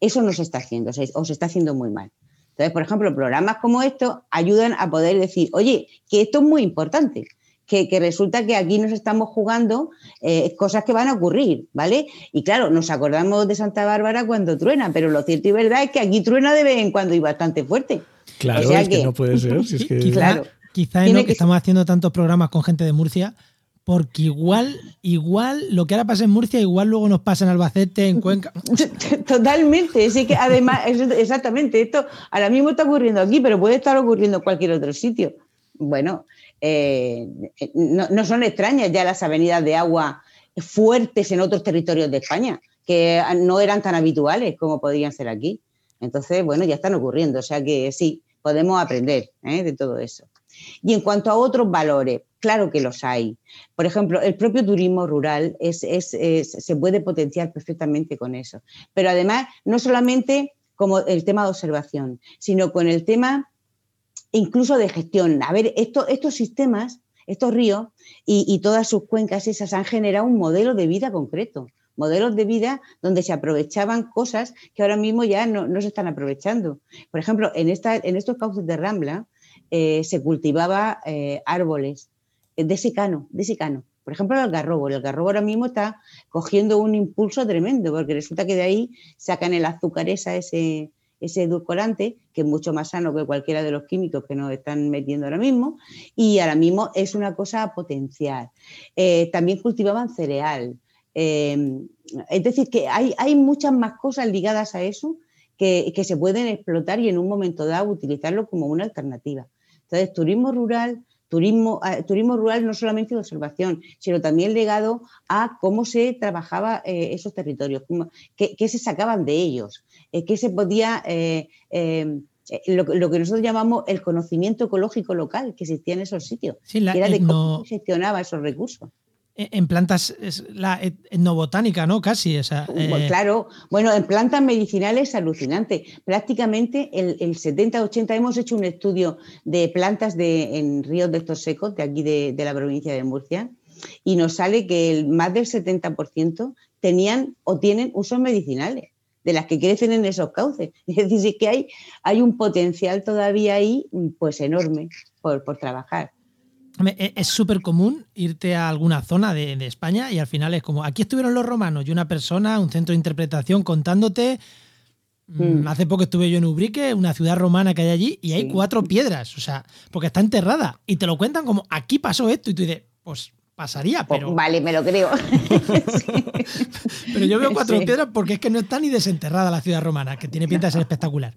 Eso no se está haciendo o se está haciendo muy mal. Entonces, por ejemplo, programas como estos ayudan a poder decir, oye, que esto es muy importante, que, resulta que aquí nos estamos jugando eh, cosas que van a ocurrir, ¿vale? Y claro, nos acordamos de Santa Bárbara cuando truena, pero lo cierto y verdad es que aquí truena de vez en cuando y bastante fuerte. Claro, es que, no puede ser. Quizá, es lo que, estamos haciendo tantos programas con gente de Murcia, porque igual, igual lo que ahora pasa en Murcia, igual luego nos pasa en Albacete, en Cuenca. Totalmente, sí que además, exactamente, esto ahora mismo está ocurriendo aquí, pero puede estar ocurriendo en cualquier otro sitio. Bueno, eh, no, son extrañas ya las avenidas de agua fuertes en otros territorios de España, que no eran tan habituales como podrían ser aquí. Entonces, bueno, ya están ocurriendo, o sea que sí, podemos aprender ¿eh? de todo eso. Y en cuanto a otros valores, claro que los hay. Por ejemplo, el propio turismo rural se puede potenciar perfectamente con eso. Pero además, no solamente como el tema de observación, sino con el tema incluso de gestión. A ver, estos sistemas, estos ríos y, todas sus cuencas esas han generado un modelo de vida concreto modelos de vida donde se aprovechaban cosas que ahora mismo ya no, se están aprovechando. Por ejemplo, en estos cauces de Rambla eh, se cultivaba eh, árboles de secano, de secano. Por ejemplo, el algarrobo. El algarrobo ahora mismo está cogiendo un impulso tremendo, porque resulta que de ahí sacan el azúcar esa, ese, edulcorante, que es mucho más sano que cualquiera de los químicos que nos están metiendo ahora mismo, y ahora mismo es una cosa potencial. Eh, también cultivaban cereal. Eh, es decir, que hay, hay, muchas más cosas ligadas a eso que, que se pueden explotar y en un momento dado utilizarlo como una alternativa. Entonces, turismo rural Turismo, eh, turismo rural no solamente de observación, sino también legado a cómo se trabajaba eh, esos territorios, qué, se sacaban de ellos, eh, qué se podía, lo, que nosotros llamamos el conocimiento ecológico local que existía en esos sitios, era de cómo se gestionaba esos recursos. E, en plantas, es la etnobotánica, ¿no? Casi. esa eh, Claro, bueno, en plantas medicinales es alucinante. Prácticamente el, 70-80 hemos hecho un estudio de plantas de, en ríos de estos secos, de aquí de, la provincia de Murcia, y nos sale que el, más del 70% tenían o tienen usos medicinales de las que crecen en esos cauces. Es decir, que hay, hay un potencial todavía ahí, pues enorme por, por trabajar. E, es súper común irte a alguna zona de, España y al final es como, aquí estuvieron los romanos y una persona, un centro de interpretación contándote. Mm, mm. Hace poco estuve yo en Ubrique, una ciudad romana que hay allí, y hay cuatro piedras, o sea, porque está enterrada. Y te lo cuentan como, aquí pasó esto, y tú dices, pues pasaría, pues pero. vale, me lo creo. Pero yo veo cuatro piedras porque es que no está ni desenterrada la ciudad romana, que tiene pinta de ser espectacular.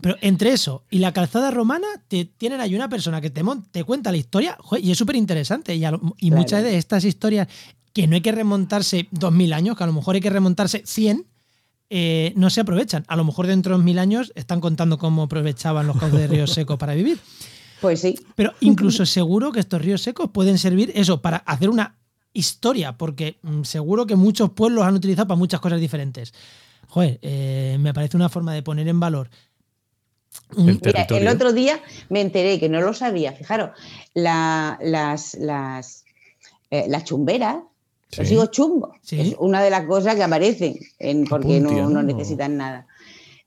Pero entre eso y la calzada romana, te, tienen ahí una persona que te, te cuenta la historia y es súper interesante. Y, muchas de estas historias que no hay que remontarse 2000 años, que a lo mejor hay que remontarse 100, eh, no se aprovechan. A lo mejor dentro de mil años están contando cómo aprovechaban los cauces de ríos secos para vivir. Pues sí. Pero incluso seguro que estos ríos secos pueden servir eso para hacer una historia, porque mm, seguro que muchos pueblos han utilizado para muchas cosas diferentes. Joder, eh, me parece una forma de poner en valor el, otro día me enteré que no lo sabía, fijaros, las, las, eh, las chumberas, digo chumbo, es una de las cosas que aparecen en, porque no, necesitan nada.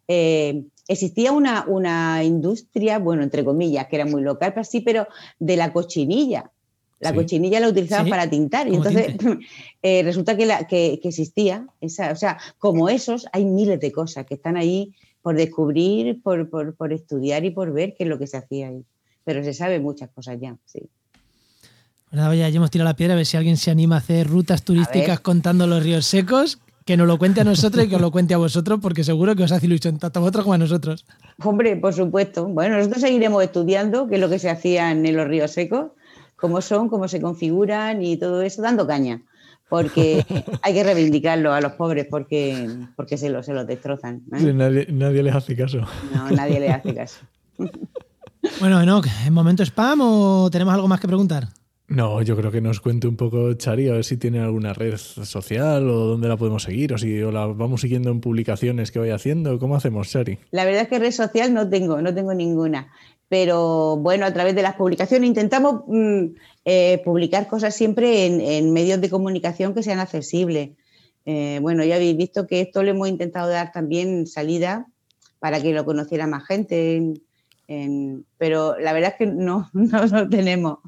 Eh, existía una, una, industria, bueno, entre comillas, que era muy local, pero sí, pero de la cochinilla. La cochinilla la utilizaban para tintar y entonces eh, resulta que, la, que, existía, esa, o sea, como esos, hay miles de cosas que están ahí por descubrir, por, estudiar y por ver qué es lo que se hacía ahí. Pero se sabe muchas cosas ya, sí. Bueno, ya hemos tirado la piedra a ver si alguien se anima a hacer rutas turísticas contando los ríos secos. Que nos lo cuente a nosotros y que os lo cuente a vosotros, porque seguro que os hace ilusión tanto a vosotros como a nosotros. Hombre, por supuesto. Bueno, nosotros seguiremos estudiando qué es lo que se hacía en los ríos secos, cómo son, cómo se configuran y todo eso, dando caña porque hay que reivindicarlo a los pobres porque, porque se, lo, se los destrozan. ¿eh? nadie, les hace caso. No, nadie les hace caso. bueno, ¿no? ¿en momento spam o tenemos algo más que preguntar? No, yo creo que nos cuente un poco Chari, a ver si tiene alguna red social o dónde la podemos seguir, o si la vamos siguiendo en publicaciones que vaya haciendo. ¿Cómo hacemos, Chari? La verdad es que red social no tengo, no tengo ninguna pero bueno, a través de las publicaciones intentamos mm, eh, publicar cosas siempre en, medios de comunicación que sean accesibles. Eh, bueno, ya habéis visto que esto le hemos intentado dar también salida para que lo conociera más gente pero la verdad es que no, no, tenemos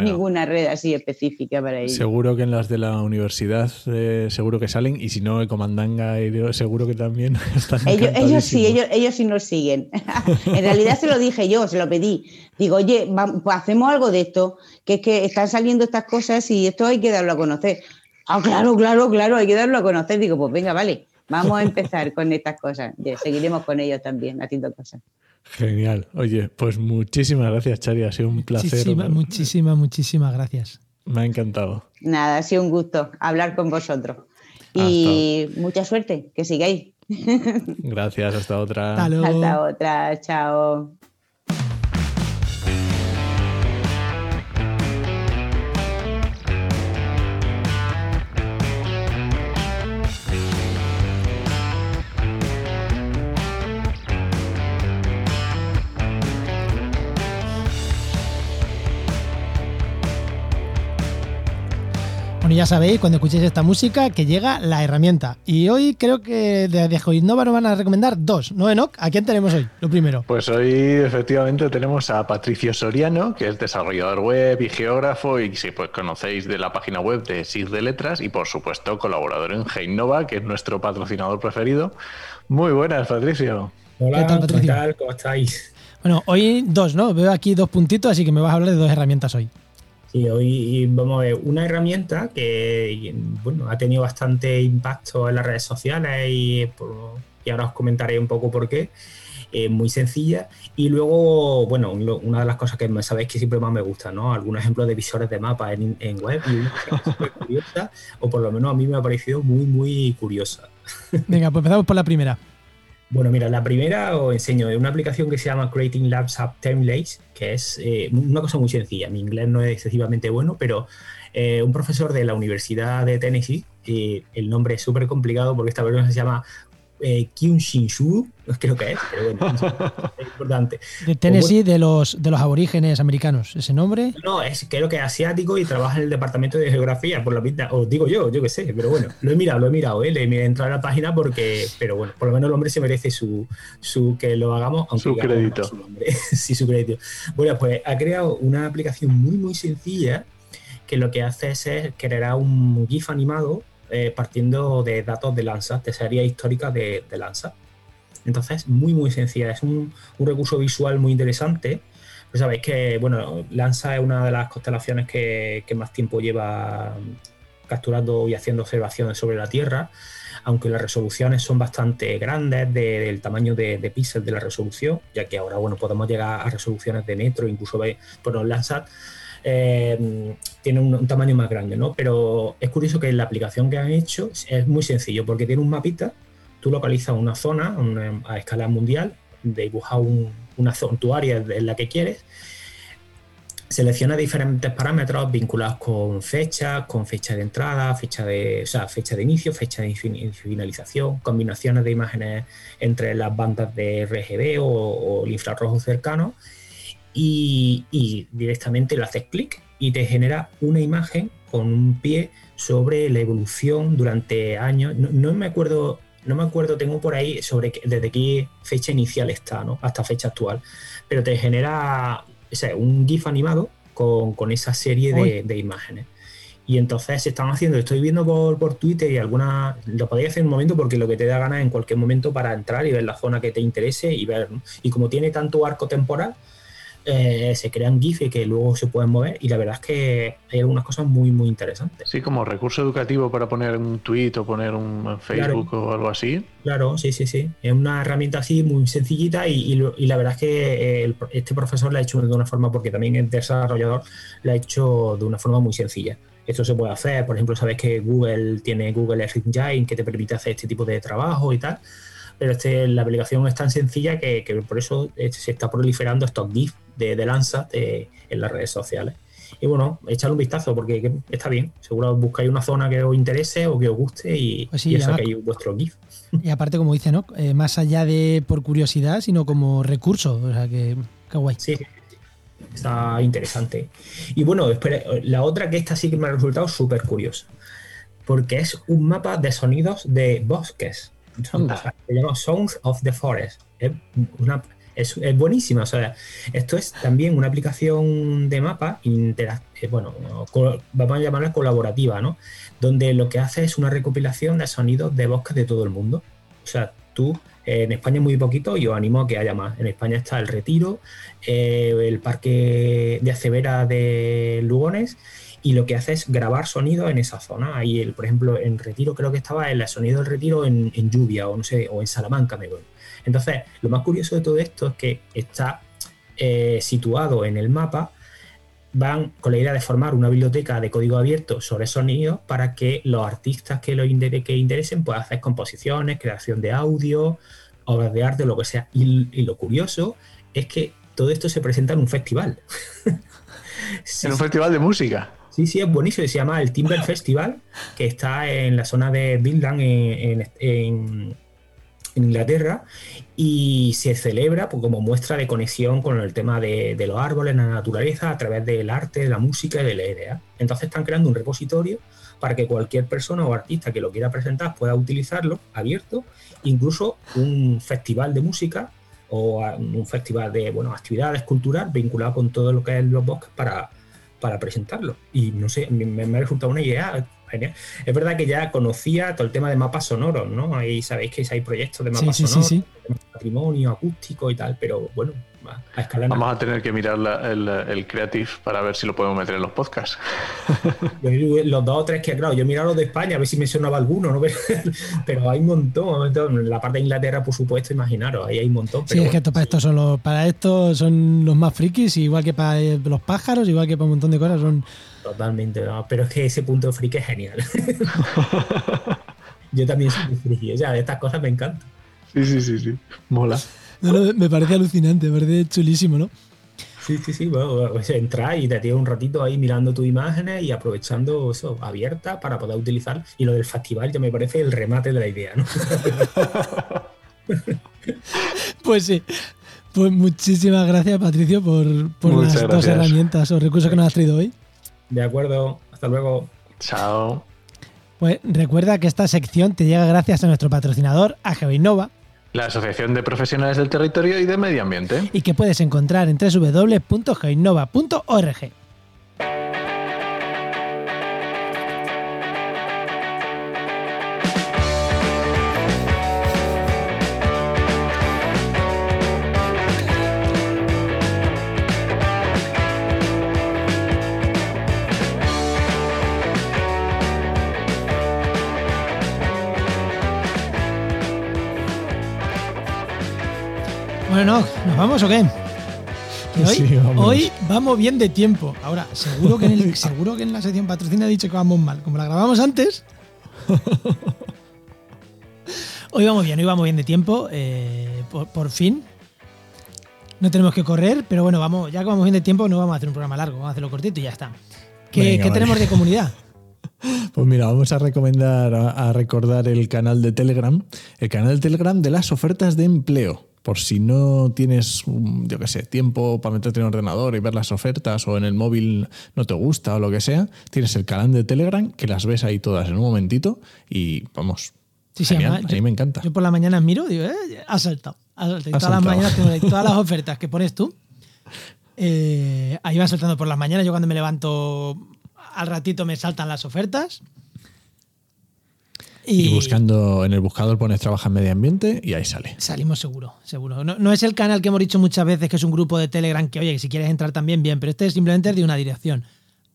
ninguna red así específica para ello. Seguro que en las de la universidad eh, seguro que salen y si no, Ecomandanga seguro que también están. Ellos, ellos sí, ellos, ellos sí nos siguen. en realidad se lo dije yo, se lo pedí. Digo, oye, pues hacemos algo de esto, que es que están saliendo estas cosas y esto hay que darlo a conocer. Ah, claro, claro, claro, hay que darlo a conocer. Digo, pues venga, vale, vamos a empezar con estas cosas. Seguiremos con ellos también, haciendo cosas. Genial. Oye, pues muchísimas gracias, Chari. Ha sido un placer. Muchísimas, muchísimas, gracias. Me ha encantado. Nada, ha sido un gusto hablar con vosotros. Y mucha suerte, que sigáis. Gracias, hasta otra. Hasta otra, chao. Bueno, ya sabéis, cuando escuchéis esta música, que llega la herramienta. Y hoy creo que de Dejo Innova nos van a recomendar dos, ¿no, Enoch? ¿A quién tenemos hoy? Lo primero. Pues hoy efectivamente tenemos a Patricio Soriano, que es desarrollador web y geógrafo, y si pues conocéis de la página web de SIG de Letras, y por supuesto colaborador en Heinova, que es nuestro patrocinador preferido. Muy buenas, Patricio. Hola, ¿qué tal, Patricio? ¿qué tal? ¿Cómo estáis? Bueno, hoy dos, ¿no? Veo aquí dos puntitos, así que me vas a hablar de dos herramientas hoy. Sí, hoy vamos a ver una herramienta que bueno, ha tenido bastante impacto en las redes sociales y, ahora os comentaré un poco por qué. Eh, muy sencilla. Y luego, bueno, una de las cosas que sabéis que siempre más me gusta, ¿no? Algunos ejemplos de visores de mapas en, web y una curiosa, o por lo menos a mí me ha parecido muy, muy curiosa. Venga, pues empezamos por la primera. Bueno, mira, la primera os enseño una aplicación que se llama Creating Labs App Templates, que es eh, una cosa muy sencilla. Mi inglés no es excesivamente bueno, pero eh, un profesor de la Universidad de Tennessee, eh, el nombre es súper complicado porque esta persona se llama eh, Kyushinshu, creo que es, pero bueno, es importante. De Tennessee, de los, de los aborígenes americanos, ¿ese nombre? No, es, creo que es asiático y trabaja en el departamento de geografía, por la pinta, os digo yo, yo qué sé, pero bueno, lo he mirado, lo he mirado, ¿eh? le he entrado a la página porque, pero bueno, por lo menos el hombre se merece su, su que lo hagamos, aunque su crédito. Su nombre. sí, su crédito. Bueno, pues ha creado una aplicación muy, muy sencilla que lo que hace es, es crear un GIF animado eh, partiendo de datos de Landsat, de serie histórica de, de Landsat. Entonces, muy, muy sencilla. Es un, recurso visual muy interesante. Pues sabéis que, bueno, Landsat es una de las constelaciones que, más tiempo lleva capturando y haciendo observaciones sobre la Tierra, aunque las resoluciones son bastante grandes del tamaño de, de píxeles de la resolución, ya que ahora, bueno, podemos llegar a resoluciones de metro, incluso bueno, Landsat eh, tiene un, tamaño más grande, ¿no? Pero es curioso que la aplicación que han hecho es muy sencillo, porque tiene un mapita, tú localizas una zona a escala mundial, dibujas una zona, tu área en la que quieres, selecciona diferentes parámetros vinculados con fechas, con fecha de entrada, fecha de, o sea, fecha de inicio, fecha de finalización, combinaciones de imágenes entre las bandas de RGB o, o el infrarrojo cercano y, directamente le haces clic y te genera una imagen con un pie sobre la evolución durante años. No, me acuerdo, no me acuerdo, tengo por ahí sobre desde qué fecha inicial está, ¿no? Hasta fecha actual. Pero te genera un GIF animado con, esa serie de, imágenes. Y entonces se están haciendo, estoy viendo por, por Twitter y alguna lo podéis hacer en un momento porque lo que te da ganas en cualquier momento para entrar y ver la zona que te interese y ver. Y como tiene tanto arco temporal, eh, se crean GIF que luego se pueden mover y la verdad es que hay algunas cosas muy, muy interesantes. Sí, como recurso educativo para poner un tweet o poner un Facebook o algo así. Claro, sí, sí, sí. Es una herramienta así muy sencillita y, la verdad es que eh, este profesor la ha hecho de una forma, porque también es desarrollador, la ha hecho de una forma muy sencilla. Esto se puede hacer, por ejemplo, sabes que Google tiene Google Earth Engine que te permite hacer este tipo de trabajo y tal pero este, la aplicación es tan sencilla que, por eso eh, se está proliferando estos GIFs de, de Lanza en las redes sociales. Y bueno, echadle un vistazo porque está bien. Seguro buscáis una zona que os interese o que os guste y, pues y saquéis vuestro GIF. Y aparte, como dice, ¿no? Eh, más allá de por curiosidad, sino como recurso. O sea, que, qué guay. Sí, está interesante. Y bueno, la otra que esta sí que me ha resultado súper curiosa. Porque es un mapa de sonidos de bosques se llama Songs of the Forest. Es, una, es, buenísima. O sea, esto es también una aplicación de mapa, eh, bueno, vamos a llamarla colaborativa, ¿no? Donde lo que hace es una recopilación de sonidos de bosques de todo el mundo. O sea, tú en España muy poquito y os animo a que haya más. En España está el Retiro, eh, el Parque de Acevera de Lugones y lo que hace es grabar sonido en esa zona. Ahí, el, por ejemplo, en Retiro creo que estaba el sonido del Retiro en, lluvia o no sé, o en Salamanca, me voy. Entonces, lo más curioso de todo esto es que está eh, situado en el mapa, van con la idea de formar una biblioteca de código abierto sobre sonidos para que los artistas que, lo que interesen puedan hacer composiciones, creación de audio, obras de arte, lo que sea. Y, y lo curioso es que todo esto se presenta en un festival. en un festival de música. Sí, sí, es buenísimo. Se llama el Timber Festival, que está en la zona de Bildan, en, en Inglaterra y se celebra pues, como muestra de conexión con el tema de, de, los árboles, la naturaleza, a través del arte, de la música y de la idea. Entonces están creando un repositorio para que cualquier persona o artista que lo quiera presentar pueda utilizarlo abierto, incluso un festival de música o un festival de bueno, actividades culturales vinculado con todo lo que es los bosques para, para presentarlo. Y no sé, me, me ha resultado una idea genial. Es verdad que ya conocía todo el tema de mapas sonoros, ¿no? Ahí sabéis que hay proyectos de mapas sí, sí, sonoros, sí, patrimonio acústico y tal, pero bueno, a escala Vamos a tener que mirar la, el, el, Creative para ver si lo podemos meter en los podcasts. los dos o tres que, claro, yo he mirado los de España a ver si me sonaba alguno, ¿no? Pero hay un montón. En la parte de Inglaterra, por supuesto, imaginaros, ahí hay un montón. Pero sí, es que para esto son los, para esto son los más frikis, igual que para los pájaros, igual que para un montón de cosas, son. Totalmente, ¿no? pero es que ese punto friki es genial. yo también soy muy friki, o sea, estas cosas me encantan. Sí, sí, sí, sí. Mola. No, no, me parece alucinante, me parece chulísimo, ¿no? Sí, sí, sí. Bueno, pues entras y te tienes un ratito ahí mirando tus imágenes y aprovechando eso, abierta para poder utilizar. Y lo del festival ya me parece el remate de la idea, ¿no? pues sí. Pues muchísimas gracias, Patricio, por, por las gracias. dos herramientas o recursos que nos has traído hoy. De acuerdo. Hasta luego. Chao. Pues recuerda que esta sección te llega gracias a nuestro patrocinador, a GeoInnova la Asociación de Profesionales del Territorio y de Medio Ambiente. Y que puedes encontrar en www.geoinnova.org. ¿nos vamos o qué? Hoy, sí, hoy, vamos bien de tiempo. Ahora, seguro que, en el, seguro que en la sección patrocina ha dicho que vamos mal. Como la grabamos antes. hoy vamos bien, hoy vamos bien de tiempo. Eh, por, por, fin. No tenemos que correr, pero bueno, vamos, ya que vamos bien de tiempo, no vamos a hacer un programa largo, vamos a hacerlo cortito y ya está. ¿Qué, Venga, ¿qué vale. tenemos de comunidad? Pues mira, vamos a recomendar, a recordar el canal de Telegram, el canal de Telegram de las ofertas de empleo por si no tienes, yo qué sé, tiempo para meterte en el ordenador y ver las ofertas o en el móvil no te gusta o lo que sea, tienes el canal de Telegram que las ves ahí todas en un momentito y vamos. Sí, sí, además, a mí yo, me encanta. Yo por la mañana miro y digo, eh, ha saltado. Y todas las mañanas todas las ofertas que pones tú. eh, ahí van saltando por las mañanas. Yo cuando me levanto al ratito me saltan las ofertas. Y, buscando en el buscador pones trabaja en medio ambiente y ahí sale. Salimos seguro, seguro. No, no, es el canal que hemos dicho muchas veces que es un grupo de Telegram que, oye, que si quieres entrar también, bien, pero este es simplemente de una dirección.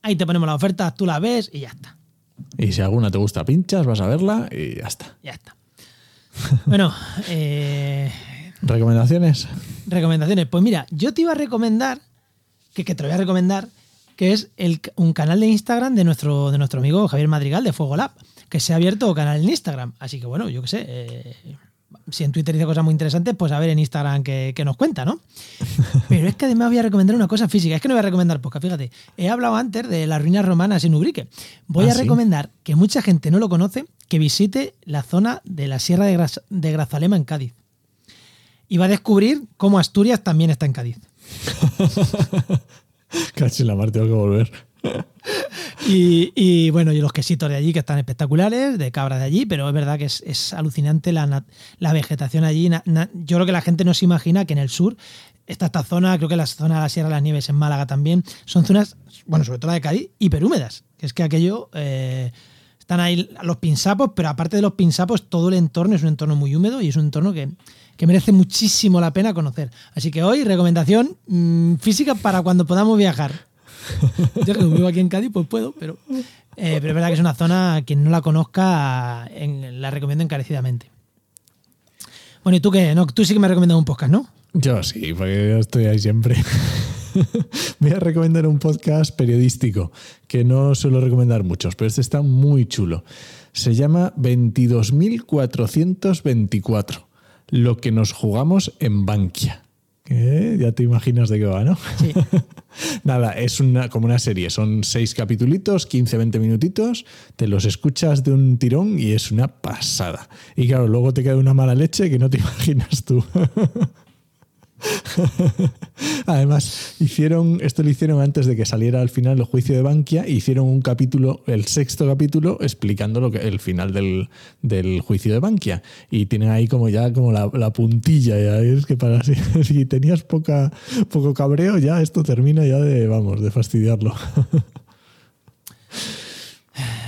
Ahí te ponemos las ofertas, tú la ves y ya está. Y si alguna te gusta, pinchas, vas a verla y ya está. Ya está. bueno, eh, ¿Recomendaciones? recomendaciones. Pues mira, yo te iba a recomendar, que, que te lo voy a recomendar, que es el, un canal de Instagram de nuestro, de nuestro amigo Javier Madrigal de Fuego Lab, que se ha abierto canal en Instagram. Así que bueno, yo qué sé, eh, si en Twitter dice cosas muy interesantes, pues a ver en Instagram qué, qué nos cuenta, ¿no? Pero es que además voy a recomendar una cosa física. Es que no voy a recomendar poca, fíjate. He hablado antes de las ruinas romanas en Ubrique. Voy Ah, a ¿sí? recomendar que mucha gente no lo conoce, que visite la zona de la Sierra de, Grazalema en Cádiz. Y va a descubrir cómo Asturias también está en Cádiz. Casi la mar, tengo que volver. Y, bueno, y los quesitos de allí que están espectaculares, de cabra de allí, pero es verdad que es, alucinante la, vegetación allí. Yo creo que la gente no se imagina que en el sur está esta zona, creo que la zona de la Sierra de las Nieves en Málaga también, son zonas, bueno, sobre todo la de Cádiz, hiperhúmedas. Que es que aquello, eh, están ahí los pinsapos, pero aparte de los pinsapos, todo el entorno es un entorno muy húmedo y es un entorno que, que merece muchísimo la pena conocer. Así que hoy, recomendación mm, física para cuando podamos viajar. Yo que vivo aquí en Cádiz, pues puedo, pero, eh, pero es verdad que es una zona, quien no la conozca, la recomiendo encarecidamente. Bueno, ¿y tú qué? No, tú sí que me recomiendas un podcast, ¿no? Yo sí, porque yo estoy ahí siempre. Voy a recomendar un podcast periodístico que no suelo recomendar muchos, pero este está muy chulo. Se llama 22.424. Lo que nos jugamos en Bankia. Ya te imaginas de qué va, ¿no? Sí. Nada, es una, como una serie. Son seis capitulitos, 15-20 minutitos. Te los escuchas de un tirón y es una pasada. Y claro, luego te queda una mala leche que no te imaginas tú. Además, hicieron, esto lo hicieron antes de que saliera al final el juicio de Bankia, e hicieron un capítulo, el sexto capítulo, explicando lo que, el final del, del juicio de Bankia. Y tienen ahí como ya como la, la puntilla, ya es que para si, si tenías poca, poco cabreo, ya esto termina ya de, vamos, de fastidiarlo.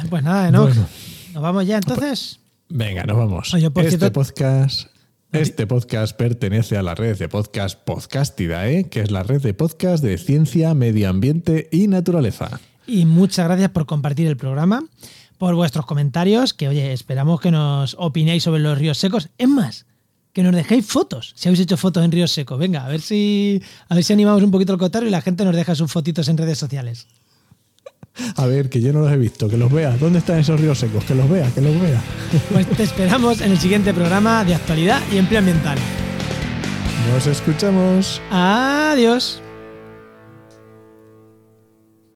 Pues nada, Enoch. Bueno. Nos vamos ya entonces. Venga, nos vamos. Oye, por este cierto- podcast. Este podcast pertenece a la red de podcast Podcastidae, que es la red de podcast de ciencia, medio ambiente y naturaleza. Y muchas gracias por compartir el programa, por vuestros comentarios, que oye, esperamos que nos opinéis sobre los ríos secos. Es más, que nos dejéis fotos, si habéis hecho fotos en ríos secos. Venga, a ver si a ver si animamos un poquito el cotarro y la gente nos deja sus fotitos en redes sociales. A ver, que yo no los he visto, que los vea. ¿Dónde están esos ríos secos? Que los vea, que los vea. Pues te esperamos en el siguiente programa de actualidad y empleo ambiental. Nos escuchamos. Adiós.